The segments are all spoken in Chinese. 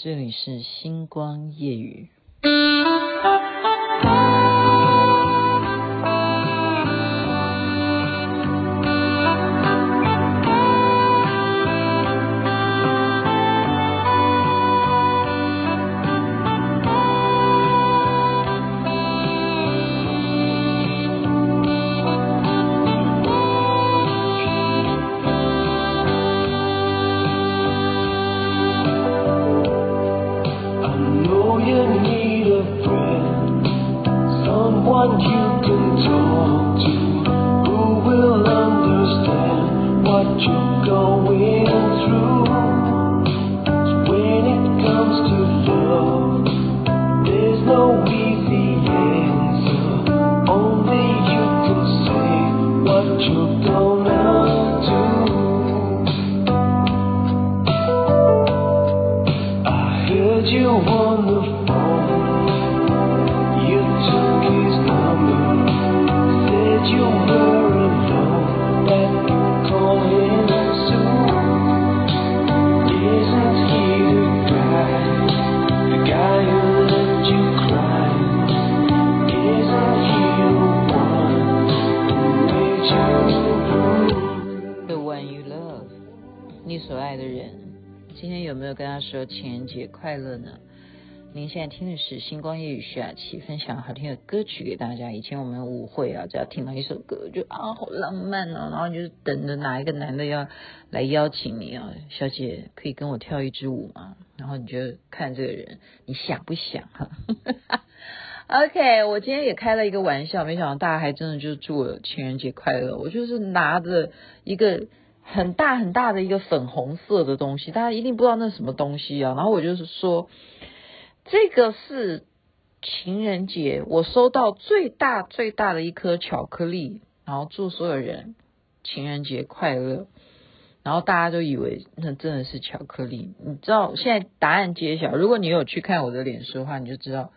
这里是星光夜雨。Who will understand what you're going through? 说情人节快乐呢？您现在听的是星光夜雨徐雅琪分享好听的歌曲给大家。以前我们舞会啊，只要听到一首歌，就啊好浪漫哦，然后就是等着哪一个男的要来邀请你啊，小姐可以跟我跳一支舞吗？然后你就看这个人，你想不想哈？OK，我今天也开了一个玩笑，没想到大家还真的就祝我情人节快乐。我就是拿着一个。很大很大的一个粉红色的东西，大家一定不知道那是什么东西啊。然后我就是说，这个是情人节我收到最大最大的一颗巧克力，然后祝所有人情人节快乐。然后大家都以为那真的是巧克力，你知道现在答案揭晓。如果你有去看我的脸书的话，你就知道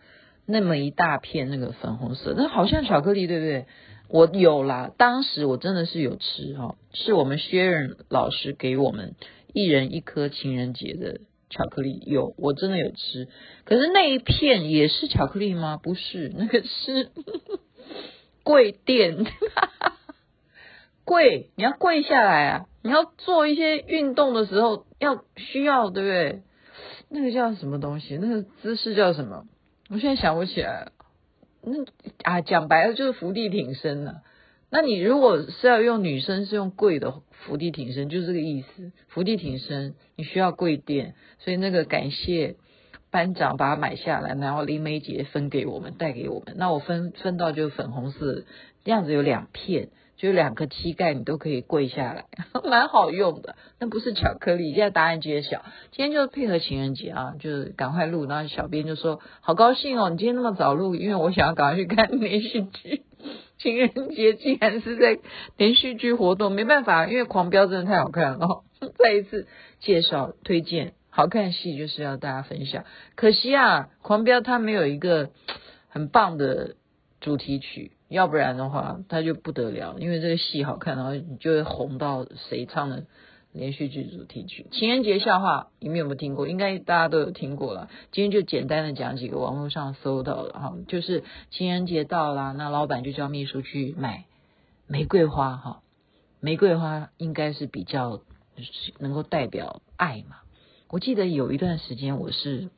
那么一大片那个粉红色，那好像巧克力，对不对？我有啦，当时我真的是有吃哈，是我们薛仁老师给我们一人一颗情人节的巧克力，有，我真的有吃。可是那一片也是巧克力吗？不是，那个是 跪垫，跪，你要跪下来啊！你要做一些运动的时候要需要，对不对？那个叫什么东西？那个姿势叫什么？我现在想不起来那啊，讲白了就是伏地挺身了。那你如果是要用女生是用跪的伏地挺身，就是这个意思。伏地挺身，你需要跪垫，所以那个感谢班长把它买下来，然后林梅姐分给我们，带给我们。那我分分到就是粉红色，这样子有两片。就两个膝盖你都可以跪下来，蛮好用的。那不是巧克力。现在答案揭晓，今天就是配合情人节啊，就是赶快录。然后小编就说：“好高兴哦，你今天那么早录，因为我想要赶快去看连续剧。情人节竟然是在连续剧活动，没办法，因为狂飙真的太好看了。再一次介绍推荐好看戏，就是要大家分享。可惜啊，狂飙它没有一个很棒的主题曲。”要不然的话，他就不得了，因为这个戏好看，然后你就会红到谁唱的连续剧主题曲。情人节笑话，你们有没有听过？应该大家都有听过了。今天就简单的讲几个网络上搜到的哈，就是情人节到了，那老板就叫秘书去买玫瑰花哈，玫瑰花应该是比较能够代表爱嘛。我记得有一段时间我是。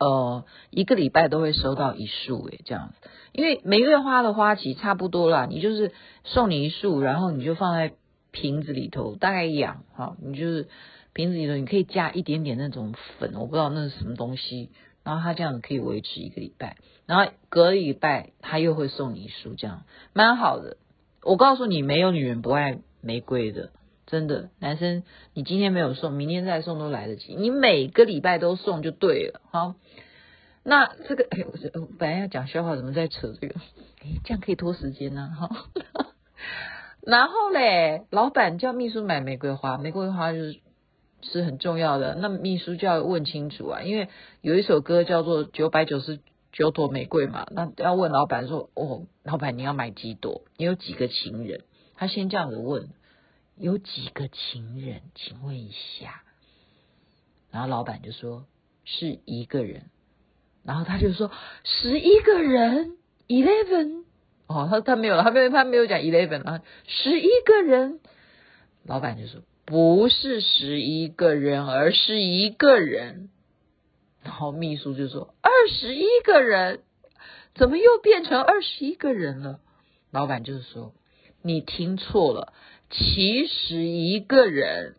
呃，一个礼拜都会收到一束诶，这样子，因为玫瑰花的花期差不多啦，你就是送你一束，然后你就放在瓶子里头，大概养哈，你就是瓶子里头你可以加一点点那种粉，我不知道那是什么东西，然后它这样子可以维持一个礼拜，然后隔一礼拜它又会送你一束，这样蛮好的。我告诉你，没有女人不爱玫瑰的。真的，男生，你今天没有送，明天再送都来得及。你每个礼拜都送就对了，好。那这个，哎，我本来要讲笑话，怎么在扯这个？哎，这样可以拖时间呢，哈。然后嘞，老板叫秘书买玫瑰花，玫瑰花就是是很重要的。那秘书就要问清楚啊，因为有一首歌叫做《九百九十九朵玫瑰》嘛，那要问老板说，哦，老板你要买几朵？你有几个情人？他先这样子问。有几个情人？请问一下。然后老板就说：“是一个人。然后他就说十一个人，eleven。哦，他他没有，他没有，他没有讲 eleven 啊，十一个人。老板就说不是十一个人，而是一个人。然后秘书就说二十一个人，怎么又变成二十一个人了？老板就是说你听错了，七十一个人。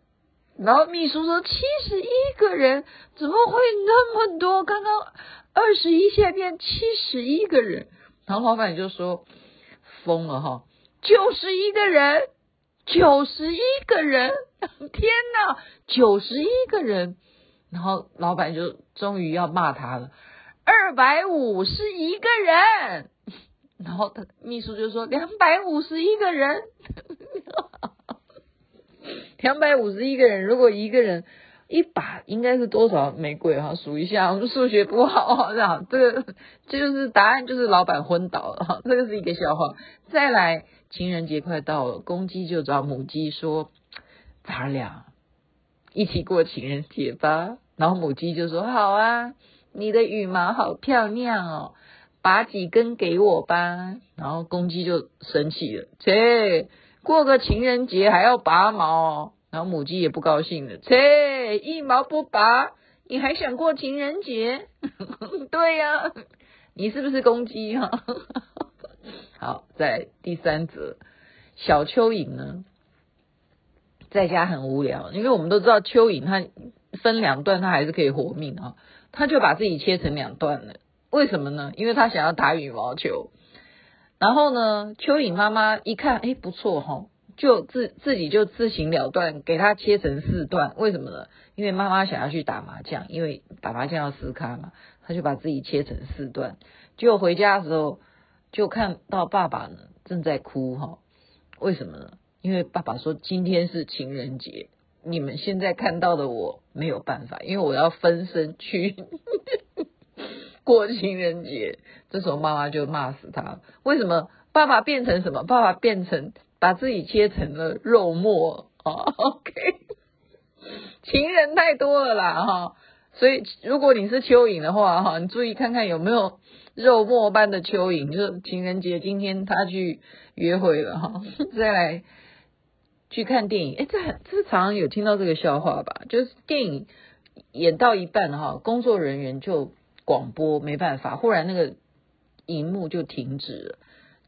然后秘书说七十一个人，怎么会那么多？刚刚二十一，现在变七十一个人。然后老板就说。疯了哈！九十一个人，九十一个人，天哪，九十一个人！然后老板就终于要骂他了，二百五十一个人。然后他秘书就说两百五十一个人，两百五十一个人，如果一个人。一把应该是多少玫瑰哈？数一下，我们数学不好哈，这样这个就是答案，就是老板昏倒了哈，这个是一个笑话。再来，情人节快到了，公鸡就找母鸡说：“咱俩一起过情人节吧。”然后母鸡就说：“好啊，你的羽毛好漂亮哦，拔几根给我吧。”然后公鸡就生气了：“切，过个情人节还要拔毛？”然后母鸡也不高兴了，切，一毛不拔，你还想过情人节？对呀、你是不是公鸡哈？好，在第三则，小蚯蚓呢，在家很无聊，因为我们都知道蚯蚓它分两段，它还是可以活命啊，它就把自己切成两段了。为什么呢？因为他想要打羽毛球。然后呢，蚯蚓妈妈一看，哎，不错哈。就自自己就自行了断，给他切成四段，为什么呢？因为妈妈想要去打麻将，因为打麻将要撕开嘛，他就把自己切成四段。结果回家的时候，就看到爸爸呢正在哭哈，为什么呢？因为爸爸说今天是情人节，你们现在看到的我没有办法，因为我要分身去 过情人节。这时候妈妈就骂死他，为什么？爸爸变成什么？爸爸变成。把自己切成了肉末啊，OK，情人太多了啦哈，所以如果你是蚯蚓的话哈，你注意看看有没有肉末般的蚯蚓，就是情人节今天他去约会了哈，再来去看电影，哎，这这常常有听到这个笑话吧？就是电影演到一半哈，工作人员就广播没办法，忽然那个荧幕就停止了，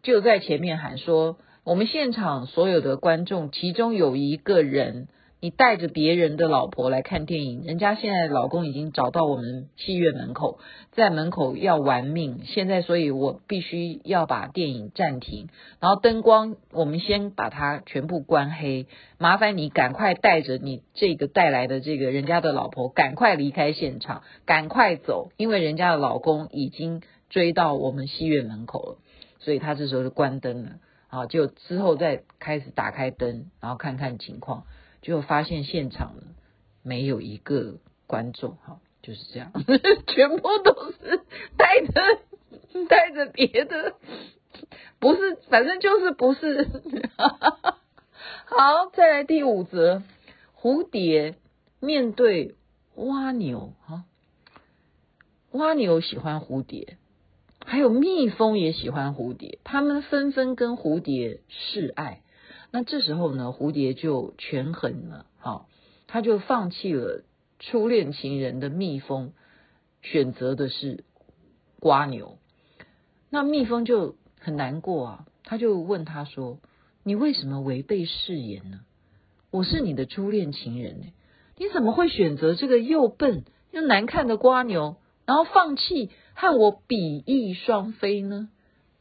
就在前面喊说。我们现场所有的观众，其中有一个人，你带着别人的老婆来看电影，人家现在老公已经找到我们戏院门口，在门口要玩命。现在，所以我必须要把电影暂停，然后灯光我们先把它全部关黑。麻烦你赶快带着你这个带来的这个人家的老婆，赶快离开现场，赶快走，因为人家的老公已经追到我们戏院门口了，所以他这时候就关灯了。啊，就之后再开始打开灯，然后看看情况，就发现现场没有一个观众，哈，就是这样，全部都是带着带着别的，不是，反正就是不是。好，再来第五则，蝴蝶面对蜗牛，哈，蜗牛喜欢蝴蝶。还有蜜蜂也喜欢蝴蝶，他们纷纷跟蝴蝶示爱。那这时候呢，蝴蝶就权衡了，好，他就放弃了初恋情人的蜜蜂，选择的是瓜牛。那蜜蜂就很难过啊，他就问他说：“你为什么违背誓言呢？我是你的初恋情人呢，你怎么会选择这个又笨又难看的瓜牛，然后放弃？”和我比翼双飞呢？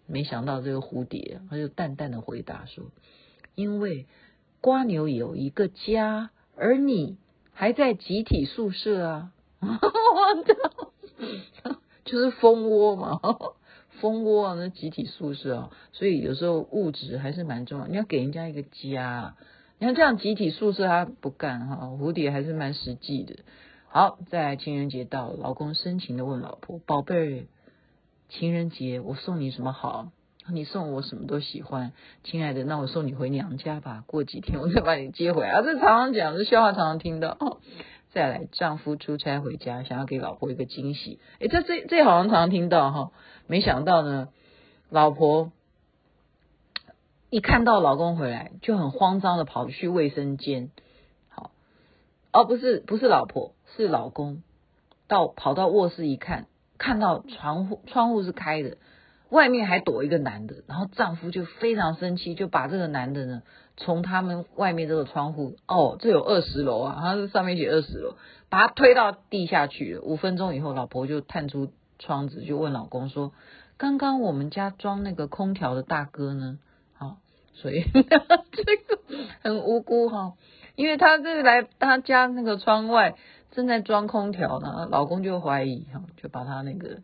没想到这个蝴蝶，他就淡淡的回答说：“因为瓜牛有一个家，而你还在集体宿舍啊！” 就是蜂窝嘛，蜂窝啊，那集体宿舍啊，所以有时候物质还是蛮重要。你要给人家一个家，你看这样集体宿舍他不干哈，蝴蝶还是蛮实际的。好，在情人节到，老公深情的问老婆：“宝贝，情人节我送你什么好？你送我什么都喜欢，亲爱的，那我送你回娘家吧。过几天我再把你接回来。”啊，这常常讲，这笑话常常听到。再来，丈夫出差回家，想要给老婆一个惊喜。诶，这这这好像常常听到哈，没想到呢，老婆一看到老公回来，就很慌张的跑去卫生间。好，哦，不是不是老婆，是老公，到跑到卧室一看，看到窗户窗户是开的。外面还躲一个男的，然后丈夫就非常生气，就把这个男的呢从他们外面这个窗户，哦，这有二十楼啊，他是上面写二十楼，把他推到地下去了。五分钟以后，老婆就探出窗子，就问老公说：“刚刚我们家装那个空调的大哥呢？”好，所以 这个很无辜哈，因为他这来他家那个窗外正在装空调呢，老公就怀疑哈，就把他那个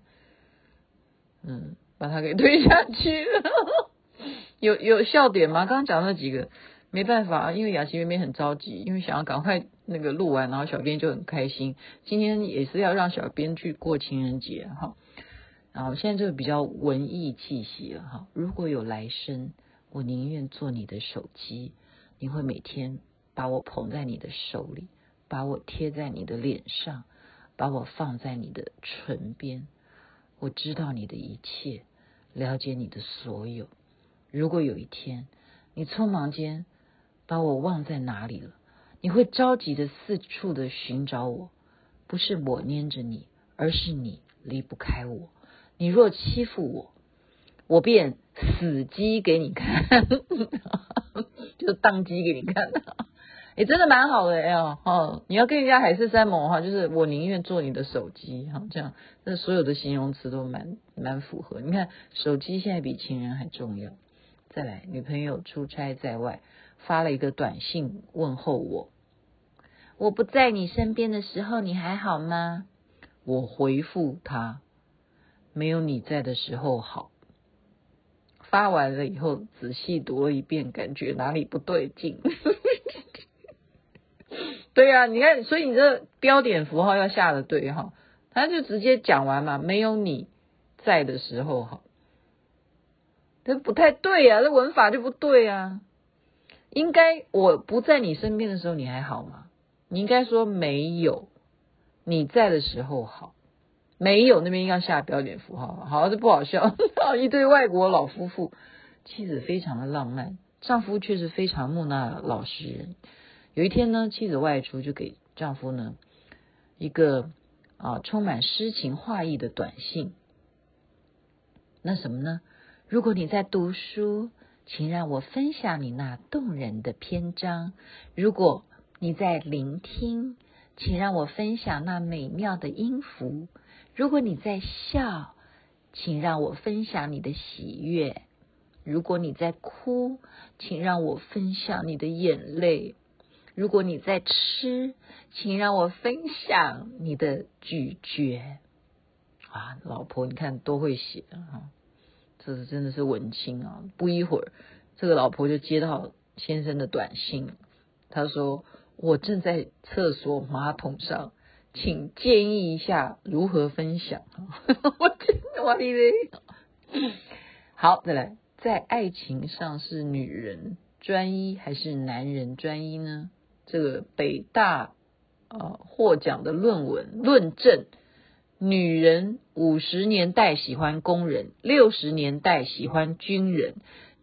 嗯。把他给推下去了，有有笑点吗？刚刚讲那几个没办法，因为雅琪妹妹很着急，因为想要赶快那个录完，然后小编就很开心。今天也是要让小编去过情人节哈，然后现在就比较文艺气息了哈。如果有来生，我宁愿做你的手机，你会每天把我捧在你的手里，把我贴在你的脸上，把我放在你的唇边，我知道你的一切。了解你的所有。如果有一天你匆忙间把我忘在哪里了，你会着急的四处的寻找我。不是我黏着你，而是你离不开我。你若欺负我，我便死机给你看，就当机给你看。也、真的蛮好的哎，哦，你要跟人家海誓山盟的话，就是我宁愿做你的手机哈，这样，那所有的形容词都蛮蛮符合。你看，手机现在比情人还重要。再来，女朋友出差在外，发了一个短信问候我，我不在你身边的时候，你还好吗？我回复他，没有你在的时候好。发完了以后，仔细读了一遍，感觉哪里不对劲。对呀、你看，所以你这标点符号要下的对哈，他就直接讲完嘛，没有你在的时候哈，这不太对呀、啊，这文法就不对啊，应该我不在你身边的时候你还好吗？你应该说没有你在的时候好，没有那边要下标点符号，好，这不好笑，一对外国老夫妇，妻子非常的浪漫，丈夫却是非常木讷老实人。有一天呢，妻子外出就给丈夫呢一个啊充满诗情画意的短信。那什么呢？如果你在读书，请让我分享你那动人的篇章；如果你在聆听，请让我分享那美妙的音符；如果你在笑，请让我分享你的喜悦；如果你在哭，请让我分享你的眼泪。如果你在吃，请让我分享你的咀嚼。啊，老婆，你看多会写啊！这是真的是文青啊！不一会儿，这个老婆就接到先生的短信，他说：“我正在厕所马桶上，请建议一下如何分享。”我真的我的嘞！好，再来，在爱情上是女人专一还是男人专一呢？这个北大啊获奖的论文论证：女人五十年代喜欢工人，六十年代喜欢军人，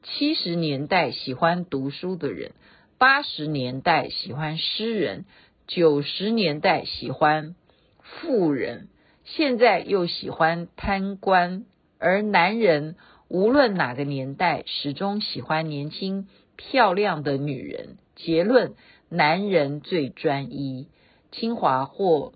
七十年代喜欢读书的人，八十年代喜欢诗人，九十年代喜欢富人，现在又喜欢贪官。而男人无论哪个年代，始终喜欢年轻漂亮的女人。结论。男人最专一。清华获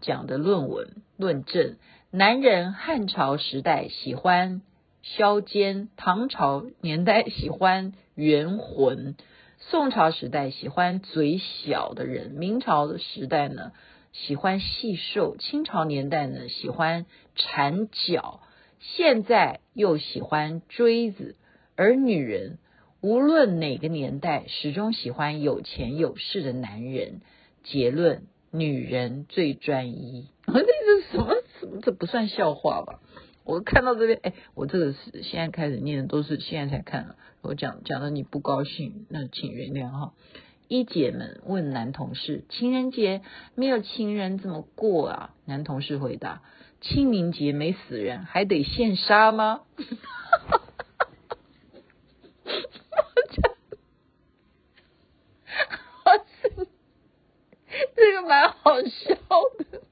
奖的论文论证：男人汉朝时代喜欢削尖，唐朝年代喜欢圆浑，宋朝时代喜欢嘴小的人，明朝的时代呢喜欢细瘦，清朝年代呢喜欢缠脚，现在又喜欢锥子，而女人。无论哪个年代，始终喜欢有钱有势的男人。结论：女人最专一。这是什么？这不算笑话吧？我看到这边，哎，我这个是现在开始念的，都是现在才看。我讲讲的你不高兴，那请原谅哈。一姐们问男同事：“情人节没有情人怎么过啊？”男同事回答：“清明节没死人还得现杀吗？”这个蛮好笑的。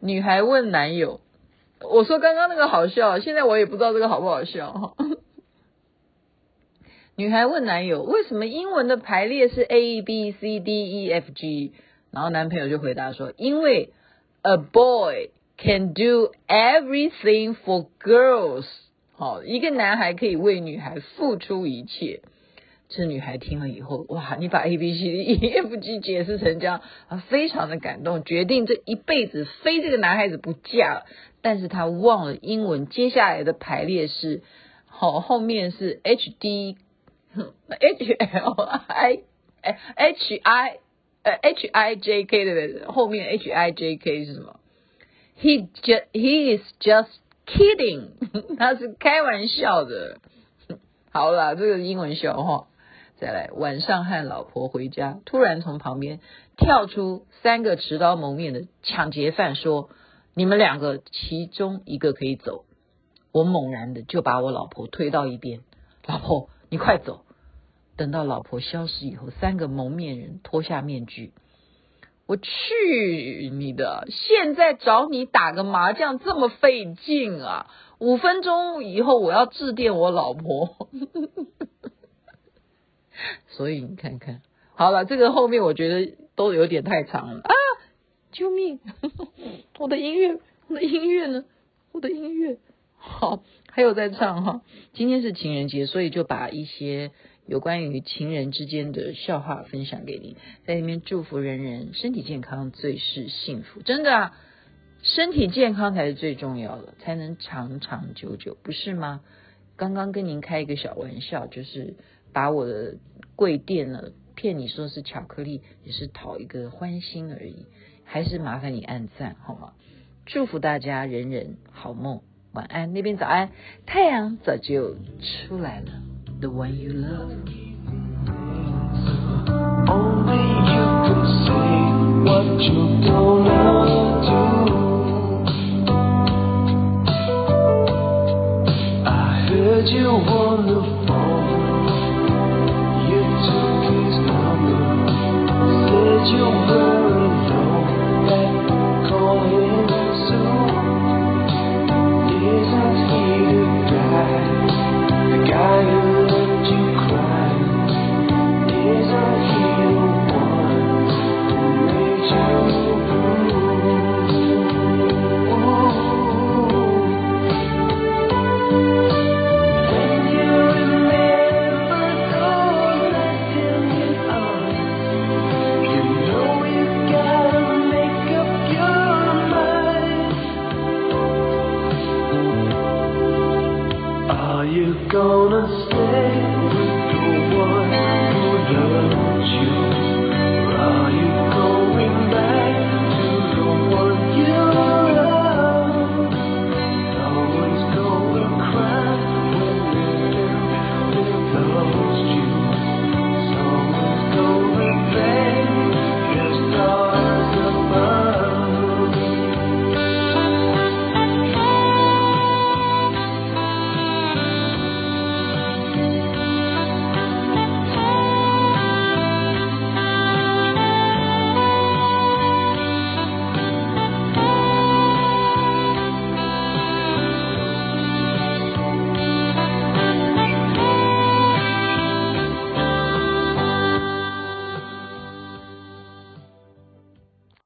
女孩问男友：“我说刚刚那个好笑，现在我也不知道这个好不好笑哈。”女孩问男友：“为什么英文的排列是 A B C D E F G？” 然后男朋友就回答说：“因为 A boy can do everything for girls。”好，一个男孩可以为女孩付出一切。这女孩听了以后，哇！你把 A B C D E F G 解释成这样啊，非常的感动，决定这一辈子非这个男孩子不嫁了。但是她忘了英文接下来的排列是，好，后面是 H D H L I H I 呃 H I J K 对不对？后面 H I J K 是什么？He just he is just kidding，他是开玩笑的。好了，这个英文笑话。再来，晚上和老婆回家，突然从旁边跳出三个持刀蒙面的抢劫犯，说：“你们两个其中一个可以走。”我猛然的就把我老婆推到一边，老婆，你快走。等到老婆消失以后，三个蒙面人脱下面具，我去你的！现在找你打个麻将这么费劲啊？五分钟以后我要致电我老婆。所以你看看，好了，这个后面我觉得都有点太长了啊！救命！我的音乐，我的音乐呢？我的音乐，好，还有在唱哈。今天是情人节，所以就把一些有关于情人之间的笑话分享给你，在里面祝福人人身体健康，最是幸福。真的啊，身体健康才是最重要的，才能长长久久，不是吗？刚刚跟您开一个小玩笑，就是。把我的贵店呢骗你说是巧克力，也是讨一个欢心而已，还是麻烦你按赞好吗？祝福大家人人好梦，晚安，那边早安，太阳早就出来了。The one you love.